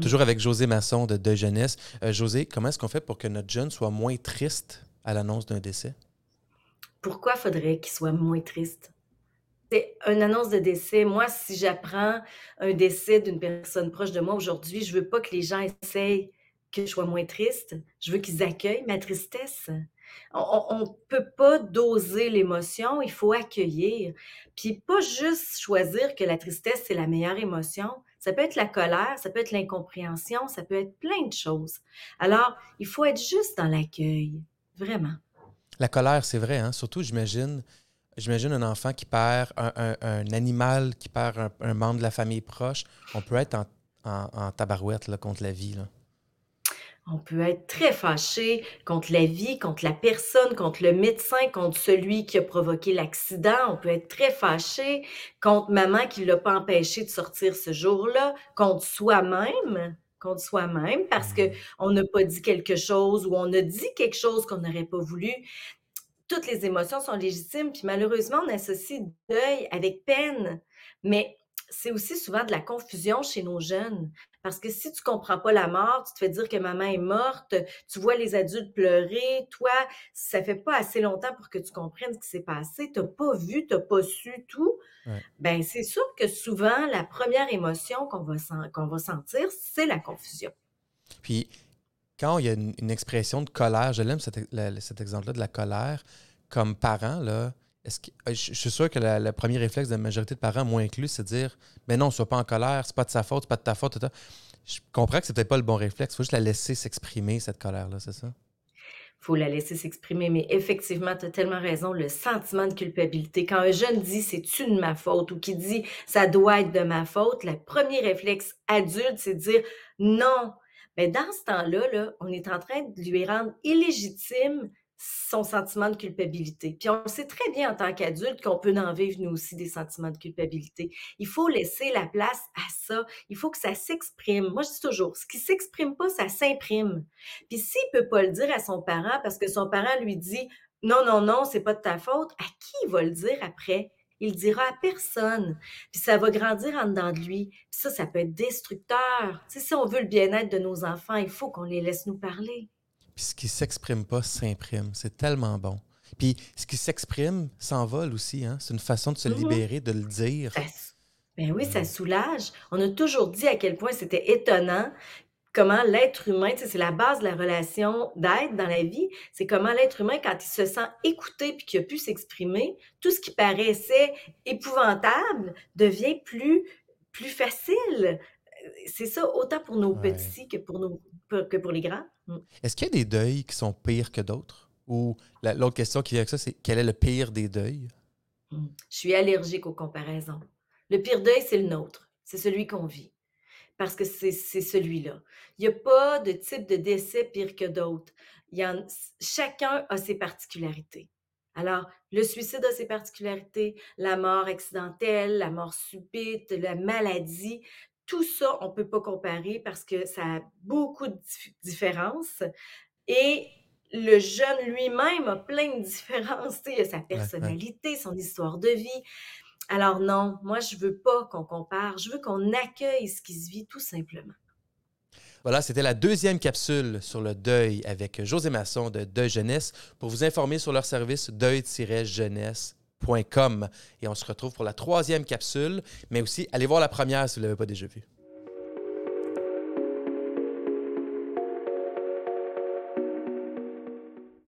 Toujours avec José Masson de Deuil Jeunesse. Euh, José, comment est-ce qu'on fait pour que notre jeune soit moins triste à l'annonce d'un décès? Pourquoi faudrait qu'il soit moins triste? C'est une annonce de décès. Moi, si j'apprends un décès d'une personne proche de moi aujourd'hui, je veux pas que les gens essayent que je sois moins triste. Je veux qu'ils accueillent ma tristesse. On ne peut pas doser l'émotion, il faut accueillir. Puis pas juste choisir que la tristesse, c'est la meilleure émotion. Ça peut être la colère, ça peut être l'incompréhension, ça peut être plein de choses. Alors, il faut être juste dans l'accueil, vraiment. La colère, c'est vrai, hein? surtout, j'imagine, j'imagine un enfant qui perd un, animal, qui perd un, membre de la famille proche. On peut être en, tabarouette là, contre la vie. On peut être très fâché contre la vie, contre la personne, contre le médecin, contre celui qui a provoqué l'accident. On peut être très fâché contre maman qui ne l'a pas empêché de sortir ce jour-là, contre soi-même, contre soi-même parce que mmh. on n'a pas dit quelque chose ou on a dit quelque chose qu'on n'aurait pas voulu. Toutes les émotions sont légitimes, puis malheureusement, on associe deuil avec peine. Mais c'est aussi souvent de la confusion chez nos jeunes. Parce que si tu comprends pas la mort, tu te fais dire que maman est morte, tu vois les adultes pleurer, toi, ça fait pas assez longtemps pour que tu comprennes ce qui s'est passé, tu n'as pas vu, tu n'as pas su tout, ben c'est sûr que souvent, la première émotion qu'on va, qu'on va sentir, c'est la confusion. Puis, quand il y a une, expression de colère, je l'aime cet, cet exemple-là de la colère, comme parent, là, est-ce que, euh, je suis sûr que le premier réflexe de la majorité de parents, moins inclus, c'est de dire Mais non, sois pas en colère, c'est pas de sa faute, c'est pas de ta faute. Je comprends que c'est peut-être pas le bon réflexe. Il faut juste la laisser s'exprimer, cette colère-là, c'est ça? Faut la laisser s'exprimer, mais effectivement, tu as tellement raison, le sentiment de culpabilité. Quand un jeune dit c'est-tu de ma faute ou qui dit ça doit être de ma faute, le premier réflexe adulte, c'est de dire non. Mais dans ce temps-là, là, on est en train de lui rendre illégitime son sentiment de culpabilité. Puis on sait très bien en tant qu'adulte qu'on peut en vivre nous aussi des sentiments de culpabilité. Il faut laisser la place à ça. Il faut que ça s'exprime. Moi, je dis toujours, ce qui s'exprime pas, ça s'imprime. Puis s'il peut pas le dire à son parent parce que son parent lui dit non, non, non, c'est pas de ta faute, à qui il va le dire après? Il le dira à personne. Puis ça va grandir en dedans de lui. Puis ça, ça peut être destructeur. si on veut le bien-être de nos enfants, il faut qu'on les laisse nous parler. Puis ce qui s'exprime pas s'imprime. C'est tellement bon. Puis ce qui s'exprime s'envole aussi. Hein? C'est une façon de se libérer, de le dire. Ben oui, ça soulage. On a toujours dit à quel point c'était étonnant comment l'être humain, c'est la base de la relation d'aide dans la vie, c'est comment l'être humain, quand il se sent écouté puis qu'il a pu s'exprimer, tout ce qui paraissait épouvantable devient plus, plus facile. C'est ça, autant pour nos petits que pour, nos, que pour les grands. Mm. Est-ce qu'il y a des deuils qui sont pires que d'autres? Ou l'autre question qui vient avec ça, c'est quel est le pire des deuils? Mm. Je suis allergique aux comparaisons. Le pire deuil, c'est le nôtre. C'est celui qu'on vit. Parce que c'est celui-là. Il n'y a pas de type de décès pire que d'autres. Chacun a ses particularités. Alors, le suicide a ses particularités, la mort accidentelle, la mort subite, la maladie, tout ça, on ne peut pas comparer parce que ça a beaucoup de différences. Et le jeune lui-même a plein de différences. Il a sa personnalité, son histoire de vie. Alors non, moi, je veux pas qu'on compare. Je veux qu'on accueille ce qui se vit tout simplement. Voilà, c'était la deuxième capsule sur le deuil avec José Masson de Deuil Jeunesse. Pour vous informer sur leur service deuil-jeunesse et on se retrouve pour la troisième capsule, mais aussi allez voir la première si vous ne l'avez pas déjà vue.